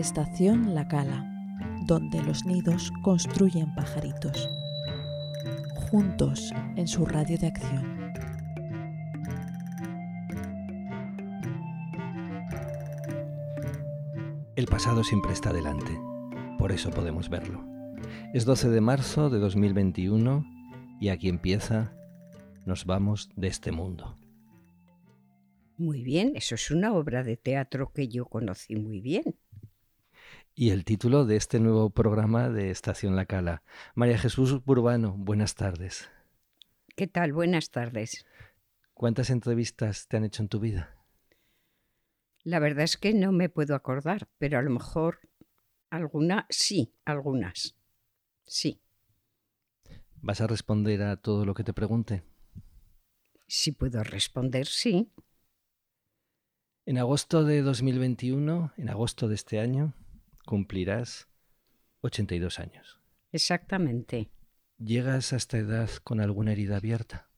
Estación La Cala, donde los nidos construyen pajaritos. Juntos en su radio de acción. El pasado siempre está delante, por eso podemos verlo. Es 12 de marzo de 2021 y aquí empieza Nos vamos de este mundo. Muy bien, eso es una obra de teatro que yo conocí muy bien. Y el título de este nuevo programa de Estación La Cala. María Jesús Burbano, buenas tardes. ¿Qué tal? Buenas tardes. ¿Cuántas entrevistas te han hecho en tu vida? La verdad es que no me puedo acordar, pero a lo mejor alguna, sí, algunas. Sí. ¿Vas a responder a todo lo que te pregunte? Si puedo responder, sí. En agosto de 2021, en agosto de este año, cumplirás 82 años. Exactamente. ¿Llegas a esta edad con alguna herida abierta?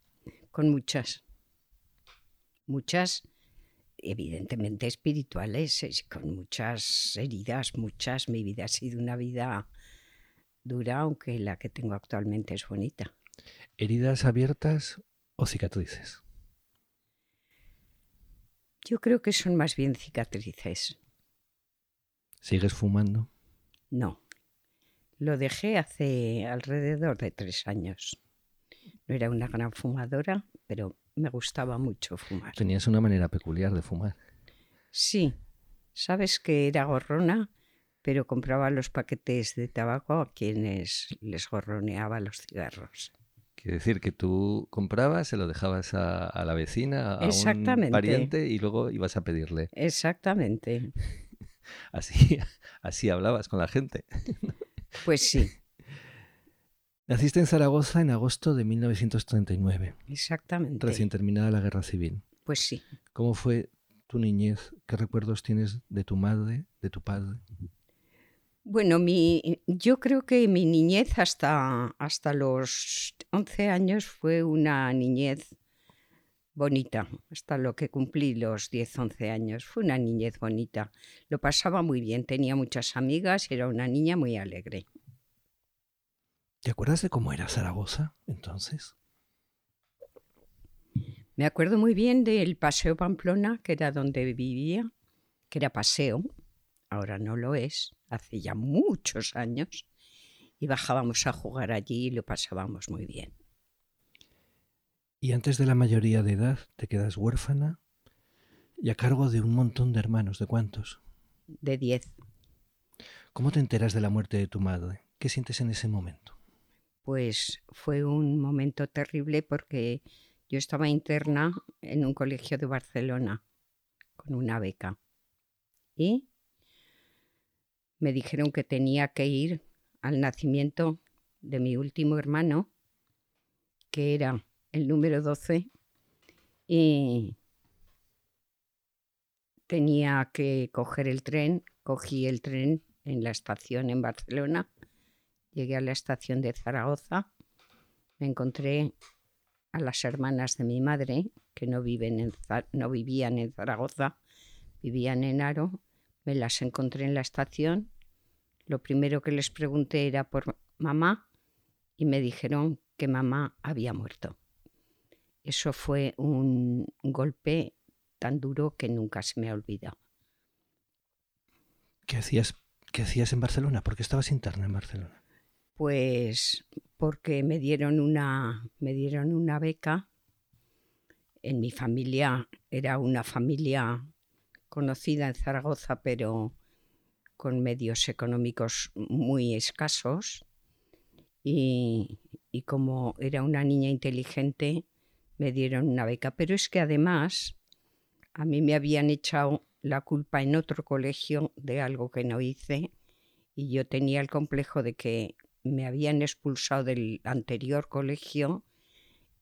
Con muchas. Muchas, evidentemente espirituales, con muchas heridas, muchas. Mi vida ha sido una vida dura, aunque la que tengo actualmente es bonita. ¿Heridas abiertas o cicatrices? Yo creo que son más bien cicatrices. ¿Sigues fumando? No. Lo dejé hace alrededor de tres años. No era una gran fumadora, pero me gustaba mucho fumar. Tenías una manera peculiar de fumar. Sí. Sabes que era gorrona, pero compraba los paquetes de tabaco a quienes les gorroneaba los cigarros. Quiere decir que tú comprabas, se lo dejabas a, la vecina, a un pariente y luego ibas a pedirle. Exactamente. Así, así hablabas con la gente. Pues sí. Naciste en Zaragoza en agosto de 1939. Exactamente. Recién terminada la guerra civil. Pues sí. ¿Cómo fue tu niñez? ¿Qué recuerdos tienes de tu madre, de tu padre? Bueno, mi, yo creo que mi niñez hasta, hasta los 11 años fue una niñez bonita, hasta lo que cumplí los 10, 11 años. Fue una niñez bonita. Lo pasaba muy bien, tenía muchas amigas y era una niña muy alegre. ¿Te acuerdas de cómo era Zaragoza entonces? Me acuerdo muy bien del Paseo Pamplona, que era donde vivía, que era paseo, ahora no lo es, hace ya muchos años, y bajábamos a jugar allí y lo pasábamos muy bien. Y antes de la mayoría de edad te quedas huérfana y a cargo de un montón de hermanos. ¿De cuántos? De diez. ¿Cómo te enteras de la muerte de tu madre? ¿Qué sientes en ese momento? Pues fue un momento terrible porque yo estaba interna en un colegio de Barcelona con una beca. Y me dijeron que tenía que ir al nacimiento de mi último hermano, que era el número 12, y tenía que coger el tren, cogí el tren en la estación en Barcelona, llegué a la estación de Zaragoza, me encontré a las hermanas de mi madre, que no, no vivían en Zaragoza, vivían en Aro, me las encontré en la estación. Lo primero que les pregunté era por mamá y me dijeron que mamá había muerto. Eso fue un golpe tan duro que nunca se me ha olvidado. ¿Qué hacías, qué hacías en Barcelona? ¿Por qué estabas interna en Barcelona? Pues porque me dieron una, me dieron una beca. En mi familia era una familia conocida en Zaragoza, pero con medios económicos muy escasos. Y, como era una niña inteligente, me dieron una beca. Pero es que además a mí me habían echado la culpa en otro colegio de algo que no hice y yo tenía el complejo de que me habían expulsado del anterior colegio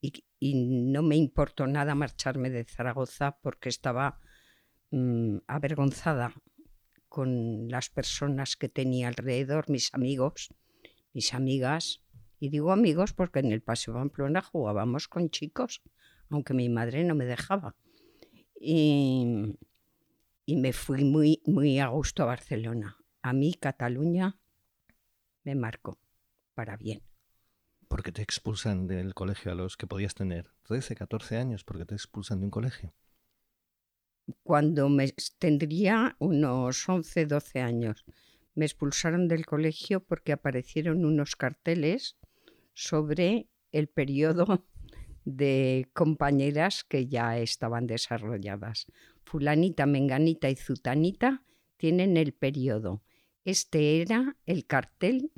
y, no me importó nada marcharme de Zaragoza porque estaba Mm, avergonzada con las personas que tenía alrededor, mis amigos, mis amigas. Y digo amigos porque en el Paseo Pamplona jugábamos con chicos, aunque mi madre no me dejaba. Y, y me fui muy, muy a gusto a Barcelona. a mí Cataluña me marcó para bien. ¿Por qué te expulsan del colegio a los que podías tener 13, 14 años? ¿Por qué te expulsan de un colegio? Cuando me tendría unos 11, 12 años, me expulsaron del colegio porque aparecieron unos carteles sobre el periodo de compañeras que ya estaban desarrolladas. Fulanita, Menganita y Zutanita tienen el periodo. Este era el cartel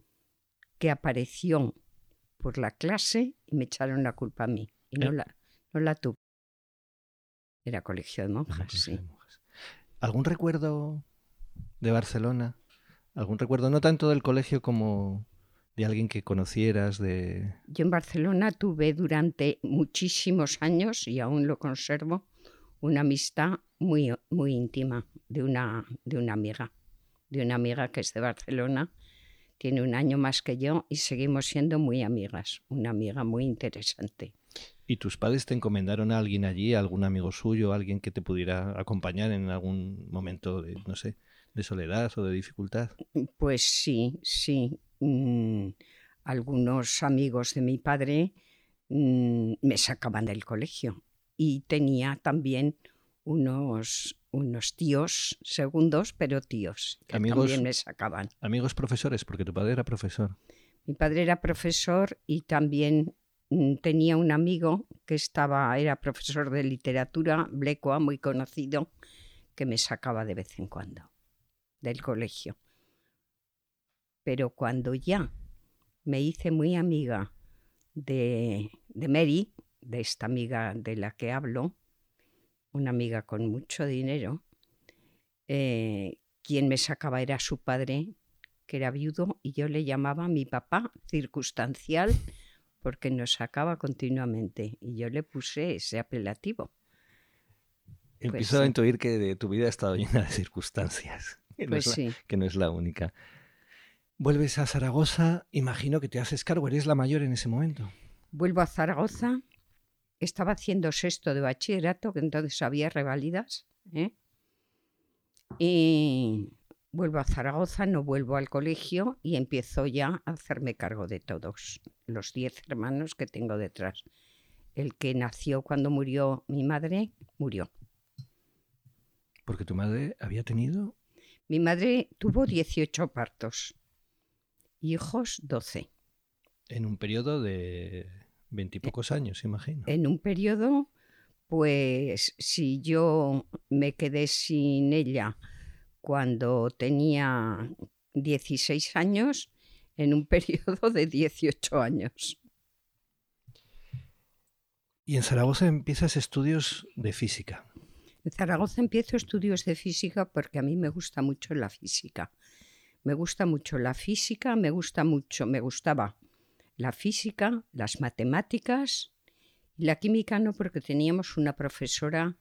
que apareció por la clase y me echaron la culpa a mí. Y no, Eh. la, no la tuve. Era colegio de monjas, sí. ¿Algún recuerdo de Barcelona? ¿Algún recuerdo no tanto del colegio como de alguien que conocieras? De... Yo en Barcelona tuve durante muchísimos años, y aún lo conservo, una amistad muy, muy íntima de una, de una amiga, de una amiga que es de Barcelona, tiene un año más que yo y seguimos siendo muy amigas, una amiga muy interesante. ¿Y tus padres te encomendaron a alguien allí, a algún amigo suyo, alguien que te pudiera acompañar en algún momento de, no sé, de soledad o de dificultad? Pues sí, sí. Mm, algunos amigos de mi padre mm, me sacaban del colegio y tenía también unos, unos tíos segundos, pero tíos, que Amigos- también me sacaban. Amigos profesores, porque tu padre era profesor. Mi padre era profesor y también mm, tenía un amigo que estaba, era profesor de literatura, Blecua, muy conocido, que me sacaba de vez en cuando del colegio. Pero cuando ya me hice muy amiga de, de Mary, de esta amiga de la que hablo, una amiga con mucho dinero, eh, quien me sacaba era su padre, que era viudo, y yo le llamaba mi papá circunstancial porque nos sacaba continuamente. Y yo le puse ese apelativo. Empiezo a intuir que de tu vida ha estado llena de circunstancias. Que, no Pues es la, sí. que no es la única. Vuelves a Zaragoza, imagino que te haces cargo, eres la mayor en ese momento. Vuelvo a Zaragoza, estaba haciendo sexto de bachillerato, que entonces había revalidas, ¿eh? y vuelvo a Zaragoza, no vuelvo al colegio y empiezo ya a hacerme cargo de todos, los diez hermanos que tengo detrás. El que nació cuando murió mi madre, murió. Porque tu madre había tenido... Mi madre tuvo 18 partos, hijos 12. En un periodo de veintipocos años, imagino. en un periodo, pues si yo me quedé sin ella cuando tenía 16 años, en un periodo de 18 años. Y en Zaragoza empiezas estudios de física. En Zaragoza empiezo estudios de física porque a mí me gusta mucho la física. Me gusta mucho la física, me gusta mucho, me gustaba la física, las matemáticas y la química no porque teníamos una profesora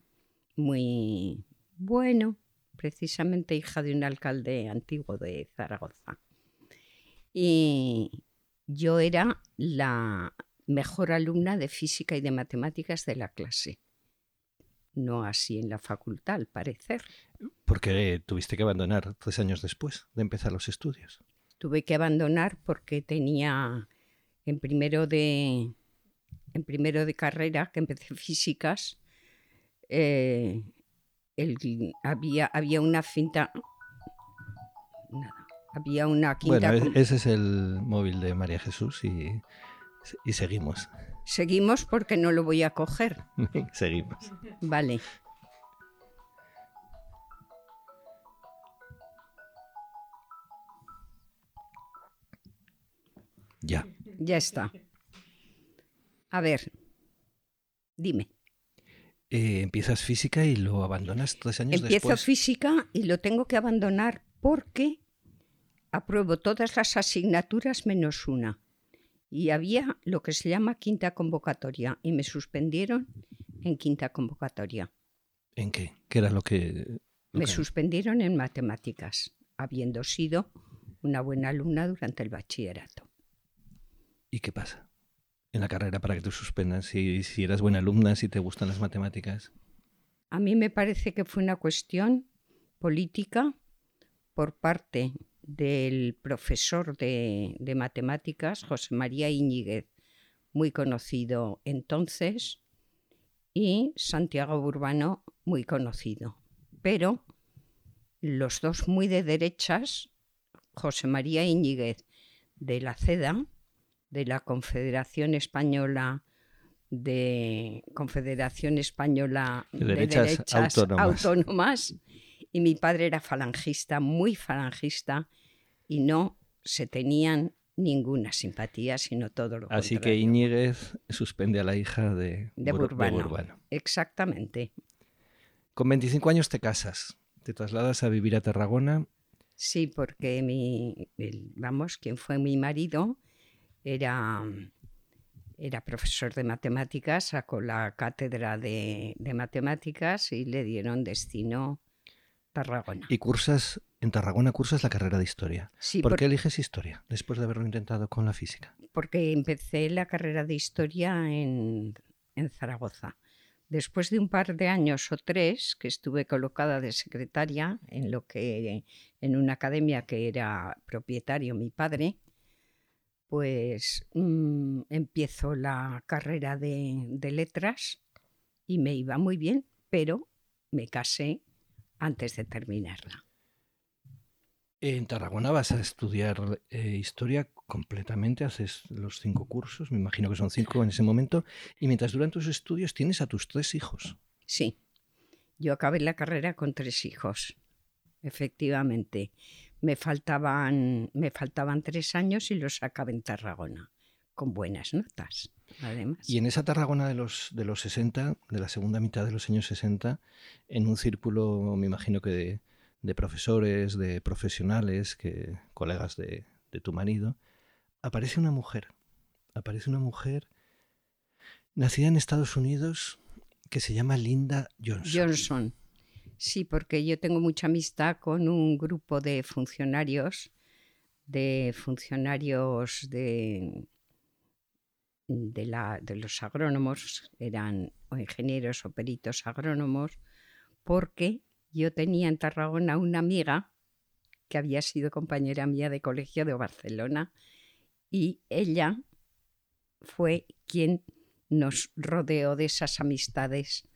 muy bueno, precisamente hija de un alcalde antiguo de Zaragoza. Y yo era la mejor alumna de física y de matemáticas de la clase. No así en la facultad, al parecer. Porque tuviste que abandonar tres años después de empezar los estudios. Tuve que abandonar porque tenía en primero de en primero de carrera que empecé físicas eh, el- había había una cinta nada, había una quinta Bueno, ese es el móvil de María Jesús y, y seguimos. Seguimos porque no lo voy a coger seguimos. vale Ya. ya está a ver dime Eh, empiezas física y lo abandonas tres años Empiezo después. física y lo tengo que abandonar porque apruebo todas las asignaturas menos una. Y había lo que se llama quinta convocatoria y me suspendieron en quinta convocatoria. ¿En qué? ¿Qué era lo que...? lo Me que- suspendieron en matemáticas, habiendo sido una buena alumna durante el bachillerato. ¿Y qué pasa? En la carrera para que te suspendan, si, si eras buena alumna, si te gustan las matemáticas. A mí me parece que fue una cuestión política por parte del profesor de, de matemáticas, José María Iñiguez, muy conocido entonces, y Santiago Urbano, muy conocido. Pero los dos muy de derechas, José María Iñiguez de la CEDA, de la Confederación Española de Confederación Española De derechas autónomas. autónomas, y mi padre era falangista, muy falangista, y no se tenían ninguna simpatía, sino todo lo Así que. Íñiguez suspende a la hija de, De Bur- Burbano. Exactamente. Con 25 años te casas, te trasladas a vivir a Tarragona. Sí, porque mi, el- vamos, quien fue mi marido era, era profesor de matemáticas, sacó la cátedra de, de matemáticas y le dieron destino Tarragona. Y cursas, en Tarragona cursas la carrera de historia. Sí, ¿Por por- qué eliges historia después de haberlo intentado con la física? porque empecé la carrera de historia en, en Zaragoza. Después de un par de años o tres que estuve colocada de secretaria en lo que en una academia que era propietario mi padre, pues mm, empiezo la carrera de, de letras y me iba muy bien, pero me casé antes de terminarla. En Tarragona vas a estudiar eh, historia completamente, haces los cinco cursos, me imagino que son cinco en ese momento, y mientras duran tus estudios tienes a tus tres hijos. Sí, yo acabé la carrera con tres hijos, efectivamente. Me faltaban, me faltaban tres años y los acabé en Tarragona, con buenas notas, además. Y en esa Tarragona de los, de los 60, de la segunda mitad de los años 60, en un círculo, me imagino que de, de profesores, de profesionales, que, colegas de, de tu marido, aparece una mujer. Aparece una mujer nacida en Estados Unidos que se llama Linda Johnson. Johnson. Sí, porque yo tengo mucha amistad con un grupo de funcionarios, de funcionarios de, de, la, de los agrónomos, eran o ingenieros o peritos agrónomos, porque yo tenía en Tarragona una amiga que había sido compañera mía de colegio de Barcelona y ella fue quien nos rodeó de esas amistades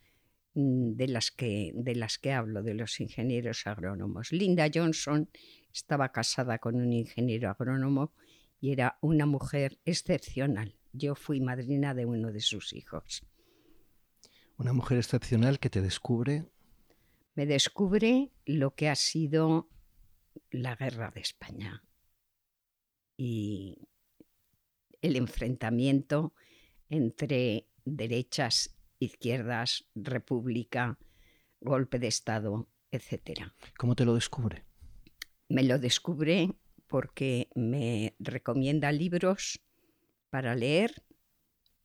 mm, de las que, de las que hablo, de los ingenieros agrónomos. Linda Johnson estaba casada con un ingeniero agrónomo y era una mujer excepcional. Yo fui madrina de uno de sus hijos. Una mujer excepcional que te descubre Me descubre lo que ha sido la guerra de España y el enfrentamiento entre derechas, izquierdas, república, golpe de Estado, etc. ¿Cómo te lo descubre? Me lo descubre porque me recomienda libros para leer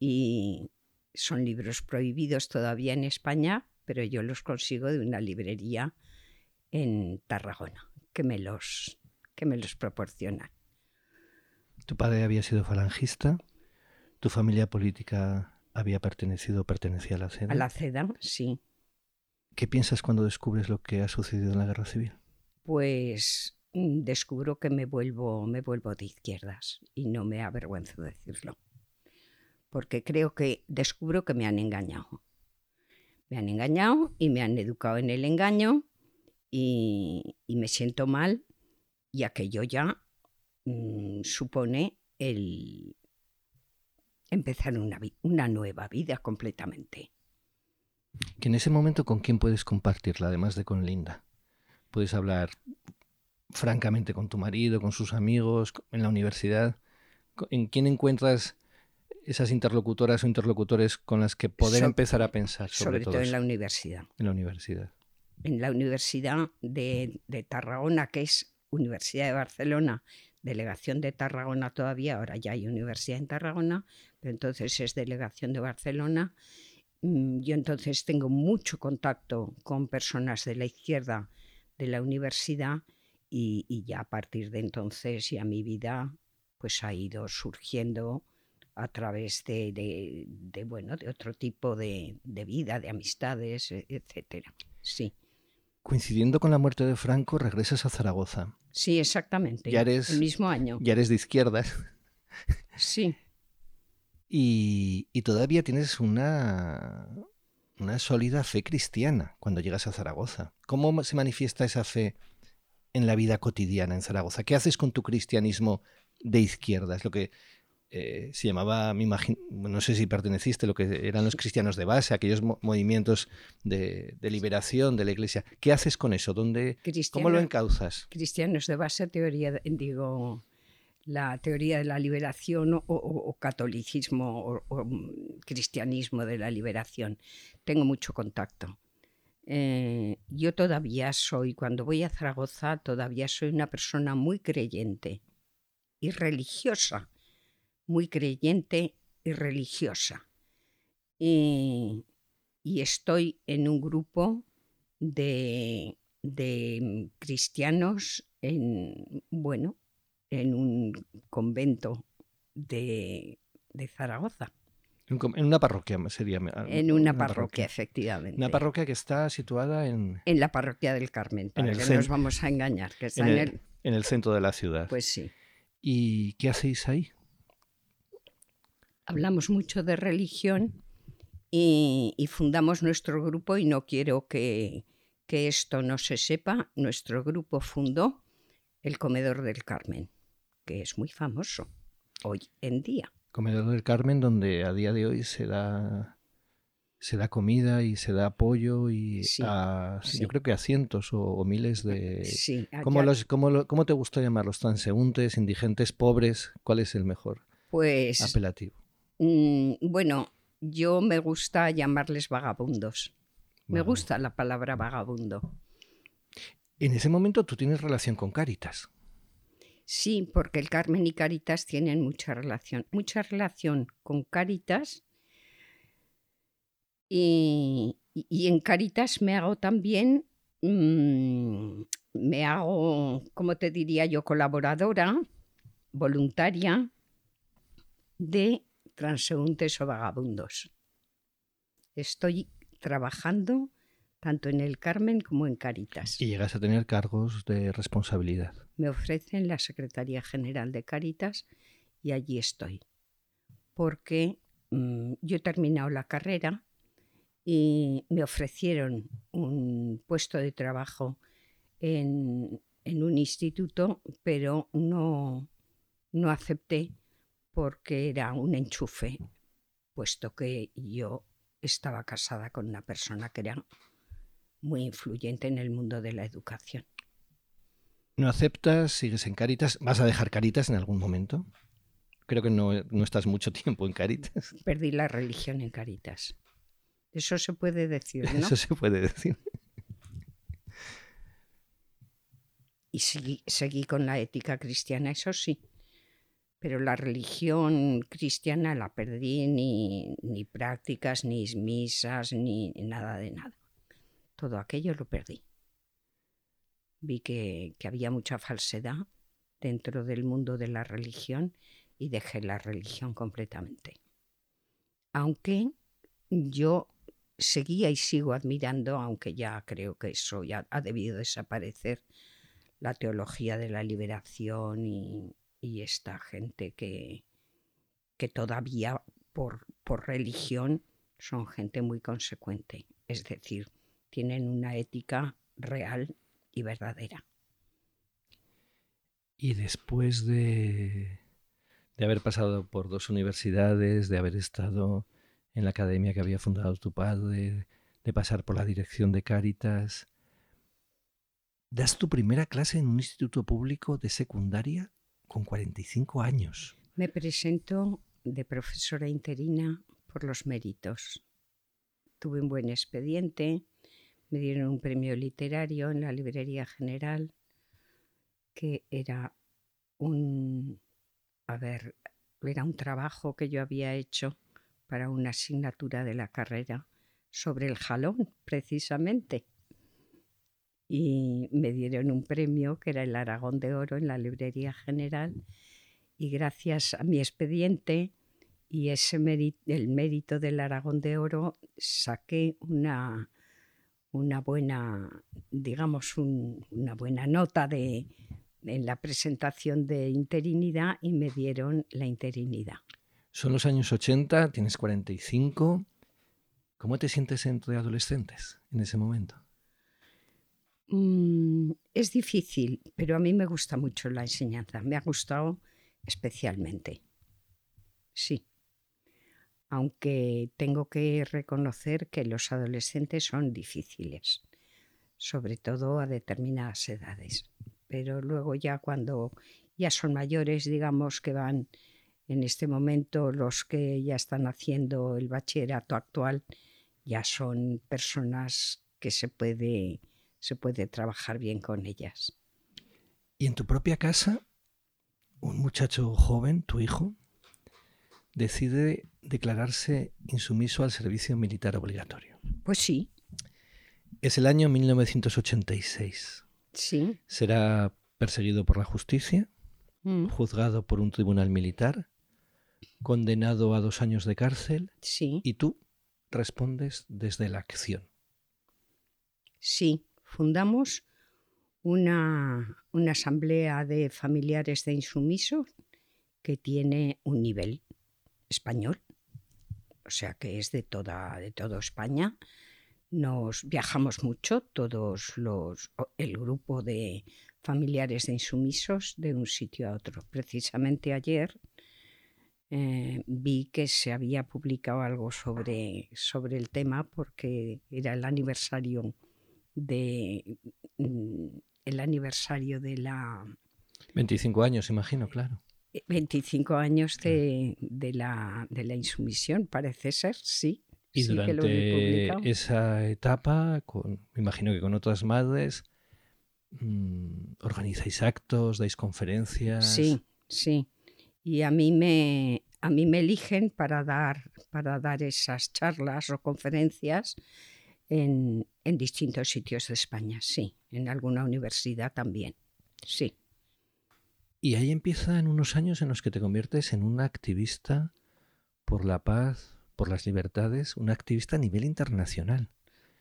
y son libros prohibidos todavía en España, pero yo los consigo de una librería en Tarragona que me los, que me los proporciona. Tu padre había sido falangista, tu familia política había pertenecido o pertenecía a la CEDA. A la CEDA, sí. ¿Qué piensas cuando descubres lo que ha sucedido en la guerra civil? Pues descubro que me vuelvo, me vuelvo de izquierdas y no me avergüenzo de decirlo. Porque creo que descubro que me han engañado. Me han engañado y me han educado en el engaño y, me siento mal y aquello ya mm, supone el empezar una, una nueva vida completamente. Que en ese momento con quién puedes compartirla, además de con Linda. Puedes hablar francamente con tu marido, con sus amigos, en la universidad. ¿En quién encuentras esas interlocutoras o interlocutores con las que poder So- empezar a pensar sobre, sobre, todo, en la universidad. en la universidad? en la Universidad de, de Tarragona, que es Universidad de Barcelona, delegación de Tarragona todavía, ahora ya hay universidad en Tarragona, pero entonces es delegación de Barcelona. Mm, Yo entonces tengo mucho contacto con personas de la izquierda de la universidad y, y ya a partir de entonces ya mi vida pues ha ido surgiendo a través de, de- de, bueno de otro tipo de, de vida, de amistades, e- etcétera. Sí. Coincidiendo con la muerte de Franco, regresas a Zaragoza. Sí, exactamente. Ya eres- el mismo año. Ya eres de izquierdas Sí. y, y todavía tienes una, una sólida fe cristiana cuando llegas a Zaragoza. ¿Cómo se manifiesta esa fe en la vida cotidiana en Zaragoza? ¿Qué haces con tu cristianismo de izquierdas? Lo que eh, se llamaba, me imagino, no sé si perteneciste, lo que eran los cristianos de base, aquellos mo- movimientos de, de liberación de la iglesia. ¿Qué haces con eso? ¿Dónde, ¿Cómo lo encauzas? cristianos de base, teoría, digo, la teoría de la liberación o, o- o catolicismo o, o, mm, cristianismo de la liberación. Tengo mucho contacto. Eh, yo todavía soy, cuando voy a Zaragoza, todavía soy una persona muy creyente y religiosa, muy creyente y religiosa. Y, y estoy en un grupo de, de cristianos en, bueno, en un convento de, de Zaragoza, En en una parroquia sería. en una parroquia, efectivamente. Una parroquia que está situada en, En la parroquia del Carmen, para el que nos vamos a engañar, que está en en el- el... en el centro de la ciudad. Pues sí. ¿Y qué hacéis ahí? hablamos mucho de religión y, y fundamos nuestro grupo y no quiero que, que esto no se sepa. Nuestro grupo fundó el Comedor del Carmen, que es muy famoso hoy en día. Comedor del Carmen, donde a día de hoy se da se da comida y se da apoyo y Sí, a, sí. yo creo que a cientos o, o miles de Sí, ¿Cómo, los, cómo, lo- cómo te gusta llamarlos? ¿Transeúntes, indigentes, pobres? ¿Cuál es el mejor pues apelativo? mm, bueno, yo me gusta llamarles vagabundos. Me gusta la palabra vagabundo. En ese momento tú tienes relación con Cáritas. Sí, porque el Carmen y Caritas tienen mucha relación, mucha relación con Caritas y, en Caritas me hago también, mm, me hago, ¿cómo te diría yo?, colaboradora, voluntaria de transeúntes o vagabundos. Estoy trabajando tanto en el Carmen como en Caritas. Y llegas a tener cargos de responsabilidad. me ofrecen la Secretaría General de Cáritas y allí estoy. Porque mm, yo he terminado la carrera y me ofrecieron un puesto de trabajo en, en un instituto, pero no, no acepté porque era un enchufe, puesto que yo estaba casada con una persona que era muy influyente en el mundo de la educación. ¿No aceptas? ¿Sigues en Cáritas? ¿Vas a dejar Cáritas en algún momento? Creo que no, no estás mucho tiempo en Cáritas. perdí la religión en Caritas. Eso se puede decir, ¿no? Eso se puede decir. Y seguí, seguí con la ética cristiana, eso sí. Pero la religión cristiana la perdí, ni, ni prácticas, ni misas, ni nada de nada. Todo aquello lo perdí. Vi que, había mucha falsedad dentro del mundo de la religión y dejé la religión completamente. Aunque yo seguía y sigo admirando, aunque ya creo que eso ya ha debido desaparecer, la teología de la liberación y, y esta gente que, que todavía por, por religión son gente muy consecuente, es decir, tienen una ética real y verdadera. Y después de, de haber pasado por dos universidades, de haber estado en la academia que había fundado tu padre, de pasar por la dirección de Cáritas, das tu primera clase en un instituto público de secundaria con 45 años. Me presento de profesora interina por los méritos. Tuve un buen expediente, me dieron un premio literario en la Librería General, que era un, a ver, era un trabajo que yo había hecho para una asignatura de la carrera sobre el jalón, precisamente. Y me dieron un premio que era el Aragón de Oro en la Librería General y gracias a mi expediente y ese el mérito del Aragón de Oro saqué una, una buena, digamos, una buena nota de, en la presentación de interinidad y me dieron la interinidad. Son los años 80, tienes 45. ¿Cómo te sientes entre adolescentes en ese momento? Mm, es difícil, pero a mí me gusta mucho la enseñanza. Me ha gustado especialmente. Sí. Aunque tengo que reconocer que los adolescentes son difíciles, sobre todo a determinadas edades. Pero luego ya cuando ya son mayores, digamos que van en este momento los que ya están haciendo el bachillerato actual, ya son personas que se puede, se puede trabajar bien con ellas. ¿Y en tu propia casa, un muchacho joven, tu hijo, decide declararse insumiso al servicio militar obligatorio? Pues sí. Es el año 1986. Sí. Será perseguido por la justicia, Mm, juzgado por un tribunal militar, condenado a dos años de cárcel Sí, y tú respondes desde la acción. sí. Fundamos una, una asamblea de familiares de insumisos que tiene un nivel español, o sea que es de toda, de toda España. Nos viajamos mucho, todos los el grupo de familiares de insumisos de un sitio a otro. Precisamente ayer eh, vi que se había publicado algo sobre, sobre el tema porque era el aniversario de mm, el aniversario de la 25 años, imagino, claro. 25 años de, de la, de la insumisión, parece ser, sí. Y sí que lo durante esa etapa, con, me imagino que con otras madres, mm, organizáis actos, dais conferencias. Sí, sí. Y a mí me, a mí me eligen para dar, para dar esas charlas o conferencias en, en distintos sitios de España, sí. En alguna universidad también, sí. Y ahí empiezan unos años en los que te conviertes en una activista por la paz, por las libertades, una activista a nivel internacional.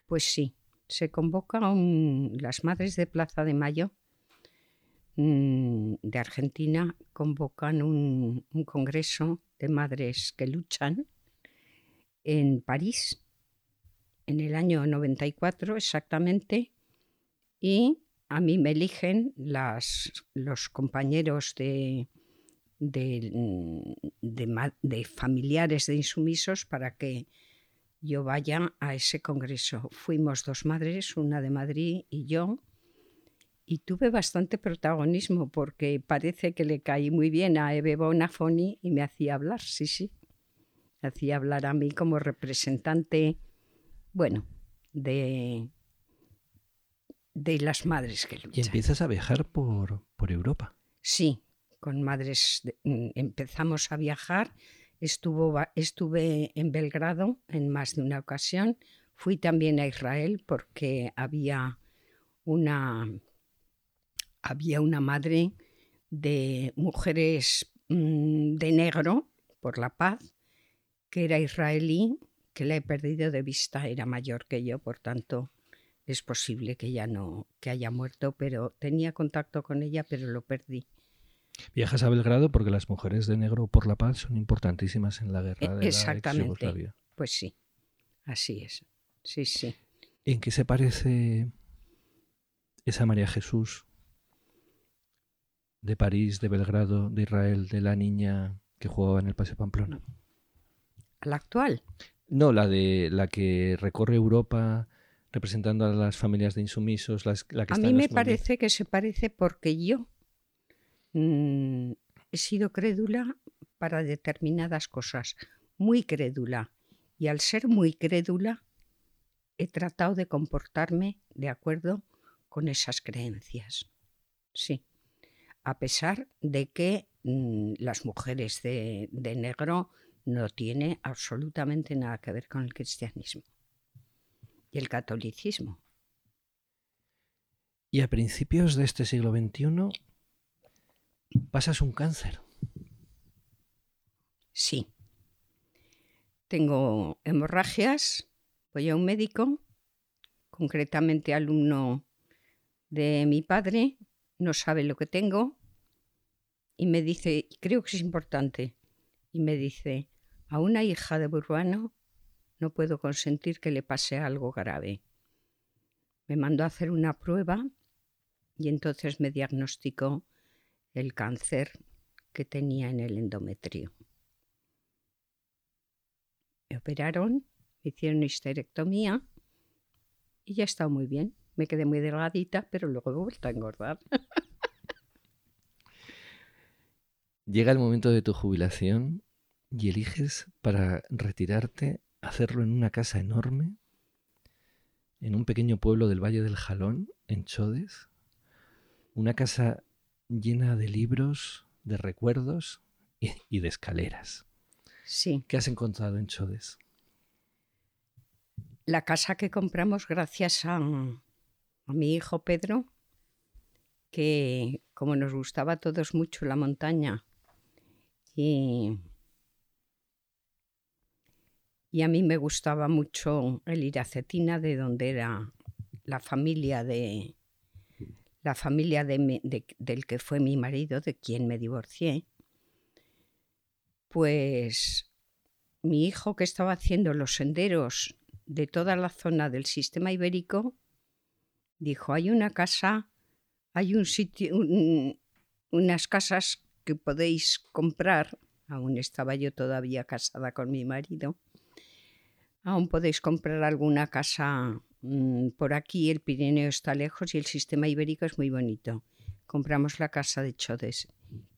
Pues sí, se convoca un- las Madres de Plaza de Mayo mm, de Argentina, convocan un, un congreso de madres que luchan en París en el año 94 exactamente y a mí me eligen los compañeros mm, de familiares de insumisos para que yo vaya a ese congreso. Fuimos dos madres, una de Madrid y yo, y tuve bastante protagonismo porque parece que le caí muy bien a Eve Bonafoni y me hacía hablar, sí, sí. Hacía hablar a mí como representante, bueno, de, de las madres que Y luchan. empiezas a viajar por, por Europa. Sí, con madres de- mm, empezamos a viajar. Estuvo, estuve en Belgrado en más de una ocasión. Fui también a Israel porque había una, había una madre de mujeres mm, de negro por la paz que era israelí, que la he perdido de vista, era mayor que yo, por tanto es posible que ya no que haya muerto, pero tenía contacto con ella, pero lo perdí. Viajas a Belgrado porque las mujeres de negro por la paz son importantísimas en la guerra E- de la exactamente. ex-Yugoslavia. Pues sí, así es. Sí, sí. ¿En qué se parece esa María Jesús de París, de Belgrado, de Israel, de la niña que jugaba en el Paseo Pamplona? Al actual. No, la de la que recorre Europa representando a las familias de insumisos, las- la que A mí me parece que se parece porque yo mm, he sido crédula para determinadas cosas, muy crédula. Y al ser muy crédula, he tratado de comportarme de acuerdo con esas creencias. Sí. A pesar de que mm, las mujeres de, de negro no tiene absolutamente nada que ver con el cristianismo y el catolicismo. Y a principios de este siglo XXI pasas un cáncer. Sí. Tengo hemorragias, voy a un médico concretamente alumno de mi padre, no sabe lo que tengo y me dice, creo que es importante, y me dice, a una hija de Burbano no puedo consentir que le pase algo grave. Me mandó a hacer una prueba y entonces me diagnosticó el cáncer que tenía en el endometrio. Me operaron, me hicieron histerectomía y ya estado muy bien. Me quedé muy delgadita, pero luego he vuelto a engordar. Llega el momento de tu jubilación y eliges para retirarte hacerlo en una casa enorme, en un pequeño pueblo del Valle del Jalón, en Chodes. Una casa llena de libros, de recuerdos y, de escaleras. Sí. ¿Qué has encontrado en Chodes? La casa que compramos gracias a, a mi hijo Pedro, que como nos gustaba a todos mucho la montaña y, y a mí me gustaba mucho el Iracetina, de donde era la familia de la familia de del que fue mi marido, de quien me divorcié. Pues mi hijo que estaba haciendo los senderos de toda la zona del sistema ibérico, dijo, hay una casa, hay un sitio, unas casas que podéis comprar, aún estaba yo todavía casada con mi marido, aún podéis comprar alguna casa mm, por aquí, el Pirineo está lejos y el sistema ibérico es muy bonito. Compramos la casa de Chodes.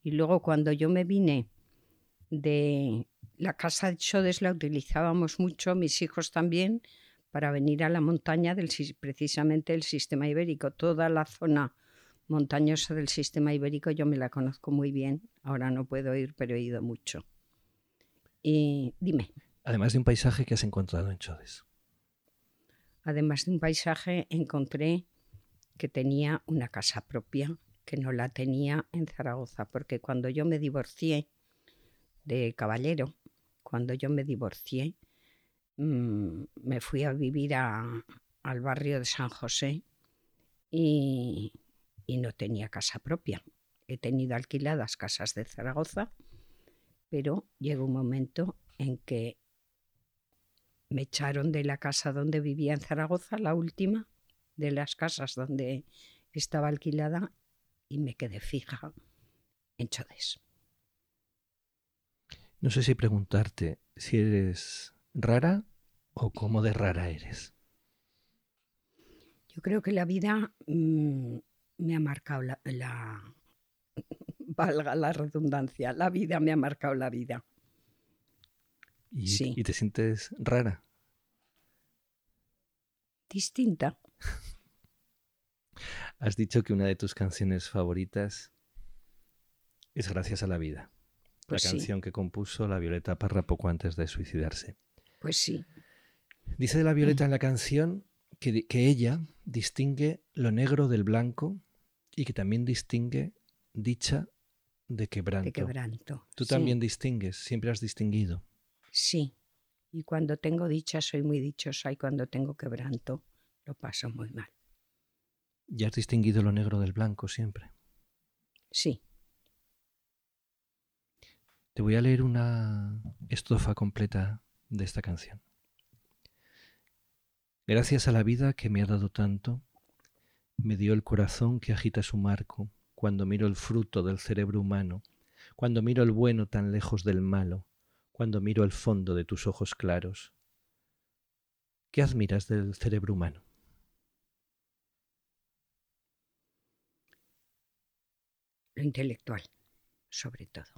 Y luego cuando yo me vine de la casa de Chodes la utilizábamos mucho, mis hijos también, para venir a la montaña del, precisamente del sistema ibérico. Toda la zona montañosa del sistema ibérico yo me la conozco muy bien. Ahora no puedo ir, pero he ido mucho. Y dime. Además de un paisaje que has encontrado en Chodes. Además de un paisaje, encontré que tenía una casa propia, que no la tenía en Zaragoza, porque cuando yo me divorcié de Caballero, cuando yo me divorcié, Mm, me fui a vivir al barrio de San José y, no tenía casa propia. He tenido alquiladas casas de Zaragoza, pero llegó un momento en que me echaron de la casa donde vivía en Zaragoza, la última de las casas donde estaba alquilada, y me quedé fija en Chodes. No sé si preguntarte si eres rara o cómo de rara eres? Yo creo que la vida mm, me ha marcado la, valga la redundancia, la vida me ha marcado la vida. ¿Y, sí. ¿y te sientes rara? Distinta. Has dicho que una de tus canciones favoritas es Gracias a la vida, la pues canción que compuso la Violeta Parra poco antes de suicidarse. Pues sí. Dice de la Violeta en la canción que, ella distingue lo negro del blanco y que también distingue dicha de quebranto. De quebranto. Tú también distingues, siempre has distinguido. Sí. Y cuando tengo dicha soy muy dichosa y cuando tengo quebranto lo paso muy mal. ¿Y has distinguido lo negro del blanco siempre? Sí. Te voy a leer una estrofa completa de esta canción. Gracias a la vida que me ha dado tanto, me dio el corazón que agita su marco cuando miro el fruto del cerebro humano, cuando miro el bueno tan lejos del malo, cuando miro el fondo de tus ojos claros. ¿Qué admiras del cerebro humano? Lo intelectual, sobre todo.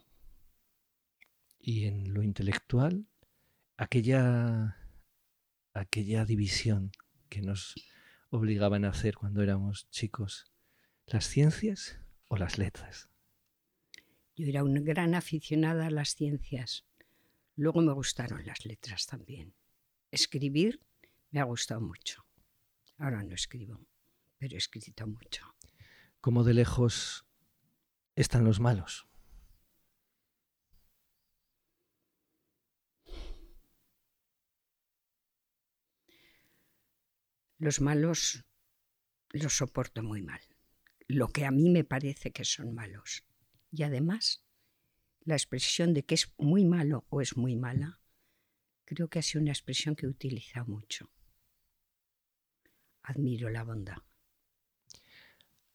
Y en lo intelectual, aquella aquella división que nos obligaban a hacer cuando éramos chicos, las ciencias o las letras. Yo era una gran aficionada a las ciencias. Luego me gustaron las letras también. Escribir me ha gustado mucho. Ahora no escribo, pero he escrito mucho. ¿Cómo de lejos están los malos? Los malos los soporto muy mal. Lo que a mí me parece que son malos. Y además, la expresión de que es muy malo o es muy mala, creo que ha sido una expresión que utiliza mucho. Admiro la bondad.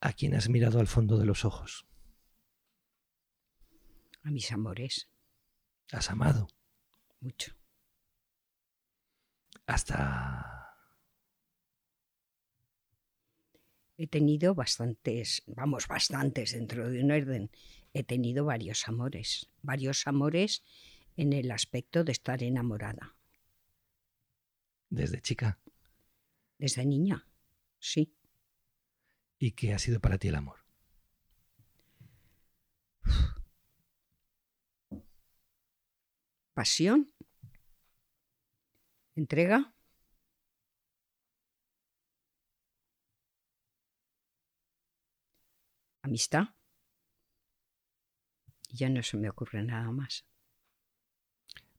¿A quién has mirado al fondo de los ojos? A mis amores. ¿Has amado? Mucho. Hasta... He tenido bastantes, vamos, bastantes dentro de un orden. He tenido varios amores, varios amores en el aspecto de estar enamorada. ¿Desde chica? Desde niña, sí. ¿Y qué ha sido para ti el amor? Pasión, entrega, amistad. Ya no se me ocurre nada más.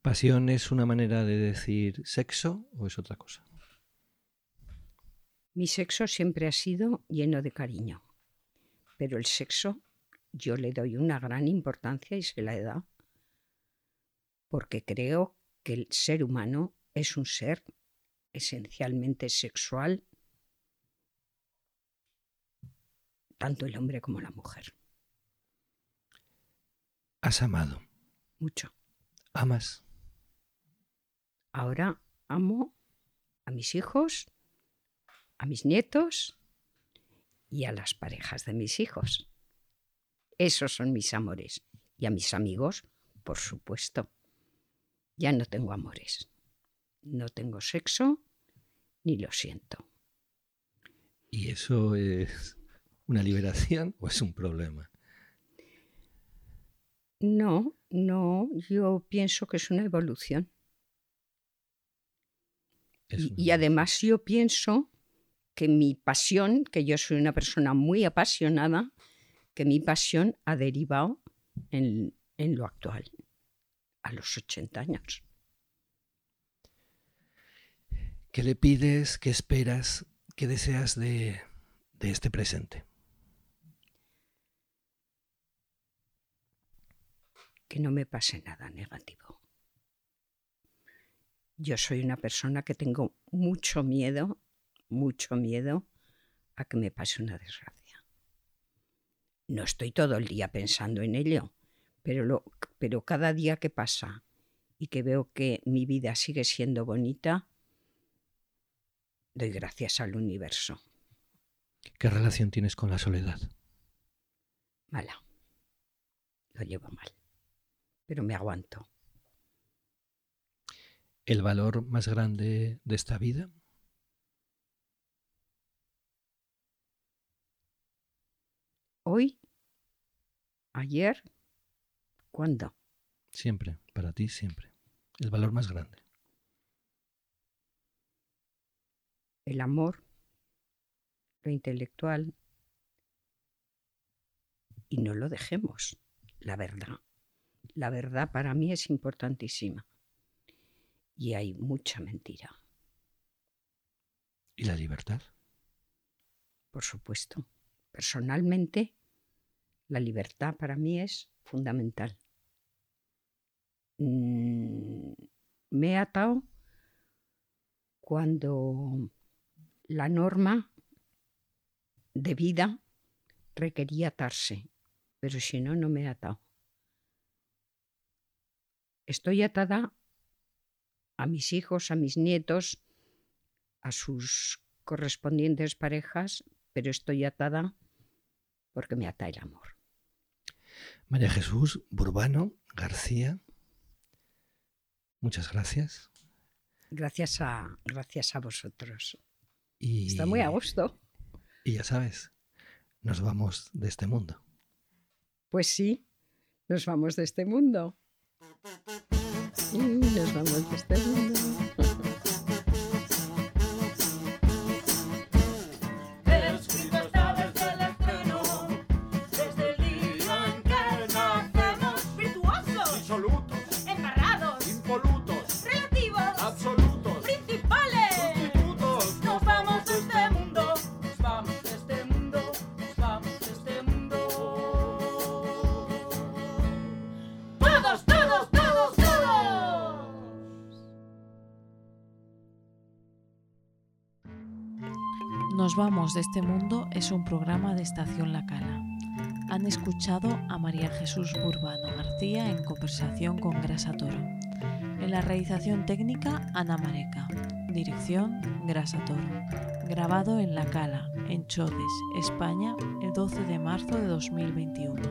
¿Pasión es una manera de decir sexo o es otra cosa? Mi sexo siempre ha sido lleno de cariño, pero el sexo yo le doy una gran importancia y se la he dado, porque creo que el ser humano es un ser esencialmente sexual, tanto el hombre como la mujer. ¿Has amado? Mucho. ¿Amas? Ahora amo a mis hijos, a mis nietos y a las parejas de mis hijos. Esos son mis amores. Y a mis amigos, por supuesto. Ya no tengo amores. No tengo sexo ni lo siento. ¿Y eso es una liberación o es un problema? No, no, yo pienso que es una evolución. Es Y, una- y además yo pienso que mi pasión, que yo soy una persona muy apasionada, que mi pasión ha derivado en, en lo actual, a los 80 años. ¿Qué le pides, qué esperas, qué deseas de, de este presente? Que no me pase nada negativo. Yo soy una persona que tengo mucho miedo, mucho miedo a que me pase una desgracia. No estoy todo el día pensando en ello, pero, lo, pero cada día que pasa y que veo que mi vida sigue siendo bonita, doy gracias al universo. ¿Qué relación tienes con la soledad? Mala. Lo llevo mal. Pero me aguanto. ¿El valor más grande de esta vida? Hoy, ayer, ¿cuándo? Siempre, para ti siempre. El valor más grande. El amor, lo intelectual. Y no lo dejemos, la verdad. La verdad para mí es importantísima. Y hay mucha mentira, ¿Y la libertad? por supuesto. Personalmente, la libertad para mí es fundamental. Mm, Me he atado cuando la norma de vida requería atarse, pero si no, no me he atado. Estoy atada a mis hijos, a mis nietos, a sus correspondientes parejas, pero estoy atada porque me ata el amor. María Jesús Burbano García, muchas gracias. Gracias a, gracias a vosotros. Y, Está muy a gusto. Y ya sabes, nos vamos de este mundo. Pues sí, nos vamos de este mundo. Sí, nos vamos de vamos de este mundo es un programa de Estación La Cala. Han escuchado a María Jesús Burbano García en conversación con Grasa Toro. En la realización técnica, Ana Mareca. Dirección, Grasa Toro. Grabado en La Cala, en Chodes, España, el 12 de marzo de 2021.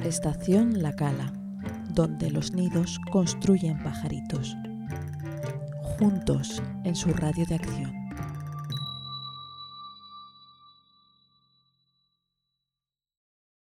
Estación La Cala, donde los nidos construyen pajaritos. Juntos en su radio de acción.